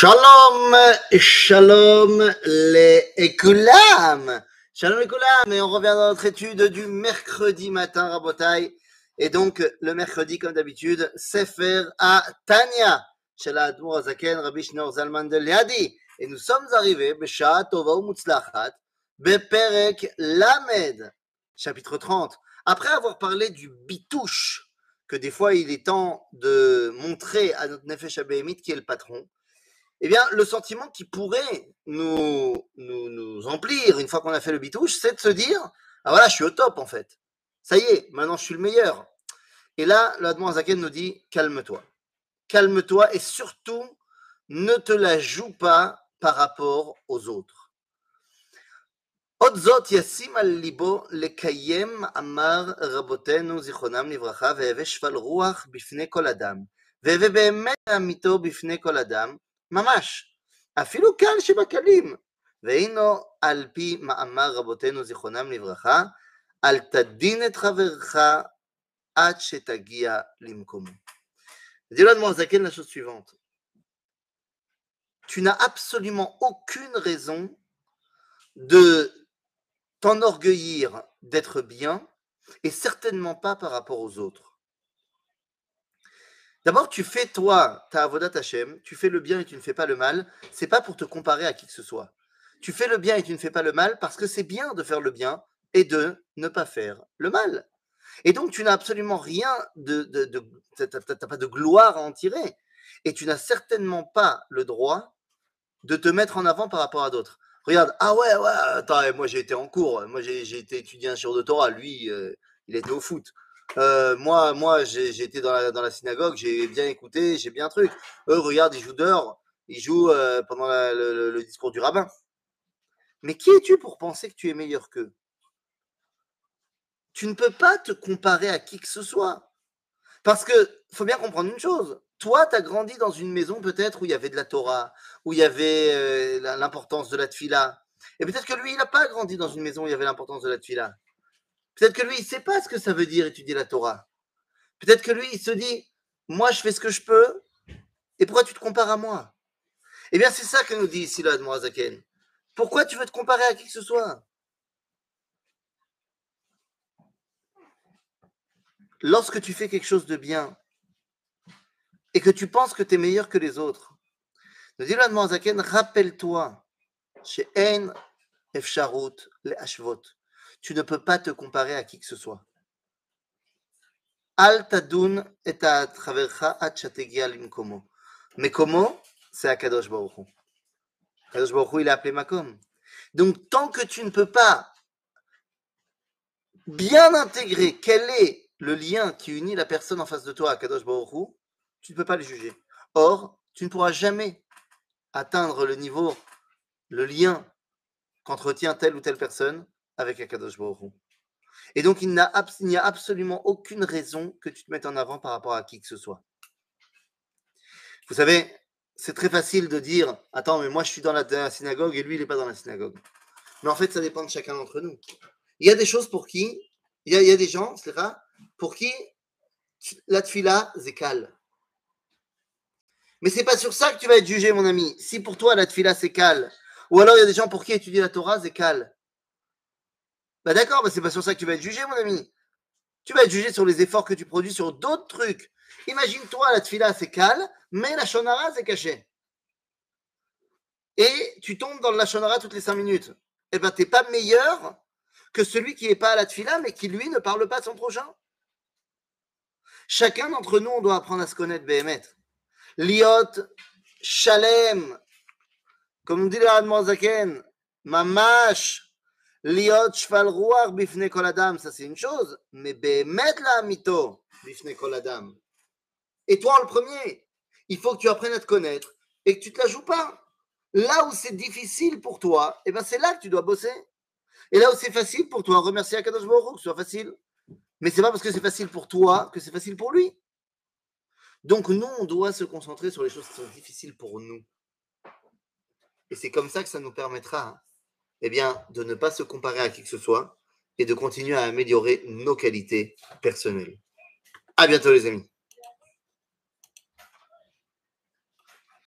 Shalom, shalom les écoulam. Shalom écoulam, et on revient dans notre étude du mercredi matin, Rabotai. Et donc, le mercredi, comme d'habitude, Sefer à Tanya, chez la Zaken, Rabbi Shneur Zalman. Et nous sommes arrivés, Besha Tova Mutzlachat, Beperek Lamed, chapitre 30. Après avoir parlé du bitouche, que des fois il est temps de montrer à notre Nefesh Abéhemit qui est le patron, eh bien, le sentiment qui pourrait nous, nous, nous emplir une fois qu'on a fait le bitouche, c'est de se dire Ah voilà, je suis au top en fait. Ça y est, maintenant je suis le meilleur. Et là, le la Zaken nous dit Calme-toi. Calme-toi et surtout, ne te la joue pas par rapport aux autres. Otzot yasim al libo lekayem amar rabotenu zichonam livracha ve'eve shval ruach bifne kol adam. ve'eve be'emet amito bifne kol adam. ממש, אפילו קל שבקלים. והינו על פי מאמר רבותינו זיכרונם לברכה, אל תדין את חברך עד שתגיע למקומו. Dis le Mozaken la chose suivante. Tu n'as absolument aucune raison de t'enorgueillir d'être bien et certainement pas par rapport aux autres. D'abord, tu fais toi ta avodat Hashem, tu fais le bien et tu ne fais pas le mal. C'est pas pour te comparer à qui que ce soit. Tu fais le bien et tu ne fais pas le mal parce que c'est bien de faire le bien et de ne pas faire le mal. Et donc, tu n'as absolument rien de, de, de t'as pas de gloire à en tirer. Et tu n'as certainement pas le droit de te mettre en avant par rapport à d'autres. Regarde, ah ouais, ouais, moi j'ai été en cours, moi j'ai été étudiant sur de Torah, lui, euh, il était au foot. Euh, moi, moi j'ai été dans la, synagogue, j'ai bien écouté, j'ai bien un truc. Eux, regarde, ils jouent dehors, ils jouent euh, pendant le, le, discours du rabbin. Mais qui es-tu pour penser que tu es meilleur qu'eux? Tu ne peux pas te comparer à qui que ce soit. Parce que, faut bien comprendre une chose, toi, tu as grandi dans une maison peut-être où il y avait de la Torah, où il y avait euh, l'importance de la tfila. Et peut-être que lui, il n'a pas grandi dans une maison où il y avait l'importance de la tfila. Peut-être que lui, il ne sait pas ce que ça veut dire étudier la Torah. Peut-être que lui, il se dit, moi, je fais ce que je peux, et pourquoi tu te compares à moi? Eh bien, c'est ça que nous dit ici Morazaken. Pourquoi tu veux te comparer à qui que ce soit? Lorsque tu fais quelque chose de bien, et que tu penses que tu es meilleur que les autres. Nous dit Zaken, rappelle-toi, chez En Efsharut, les Ashvot, tu ne peux pas te comparer à qui que ce soit. Al tadun et travercha limkomo. Mais comment C'est Akadosh Baruch Hu. Akadosh Baruch il a appelé Makom. Donc, tant que tu ne peux pas bien intégrer quel est le lien qui unit la personne en face de toi à Kadosh Baruch tu ne peux pas le juger. Or, tu ne pourras jamais atteindre le niveau, le lien qu'entretient telle ou telle personne avec Akadosh Baruch Et donc, il n'y a, absolument aucune raison que tu te mettes en avant par rapport à qui que ce soit. Vous savez, c'est très facile de dire Attends, mais moi je suis dans la, synagogue et lui il n'est pas dans la synagogue. Mais en fait, ça dépend de chacun d'entre nous. Il y a des choses pour qui, il y a, des gens, c'est pour qui la tfila, calme. Mais c'est pas sur ça que tu vas être jugé, mon ami. Si pour toi la tfila c'est cal, ou alors il y a des gens pour qui étudier la Torah c'est cal. Bah d'accord, mais c'est pas sur ça que tu vas être jugé, mon ami. Tu vas être jugé sur les efforts que tu produis sur d'autres trucs. Imagine-toi, la tfila c'est cal, mais la shonara c'est caché. Et tu tombes dans la shonara toutes les cinq minutes. Eh ben, t'es pas meilleur que celui qui n'est pas à la tfila, mais qui lui ne parle pas de son prochain. Chacun d'entre nous, on doit apprendre à se connaître, Béhémet. Liot Shalem, comme dit le Zaken, Mamash, Liot Ruach bifne kol adam, ça c'est une chose, mais la mito bifne kol adam. Et toi, le premier, il faut que tu apprennes à te connaître et que tu te la joues pas. Là où c'est difficile pour toi, et eh ben c'est là que tu dois bosser. Et là où c'est facile pour toi, remercier Akadosh Baruch que ce soit facile. Mais c'est pas parce que c'est facile pour toi que c'est facile pour lui. Donc nous, on doit se concentrer sur les choses qui sont difficiles pour nous. Et c'est comme ça que ça nous permettra eh bien, de ne pas se comparer à qui que ce soit et de continuer à améliorer nos qualités personnelles. À bientôt les amis.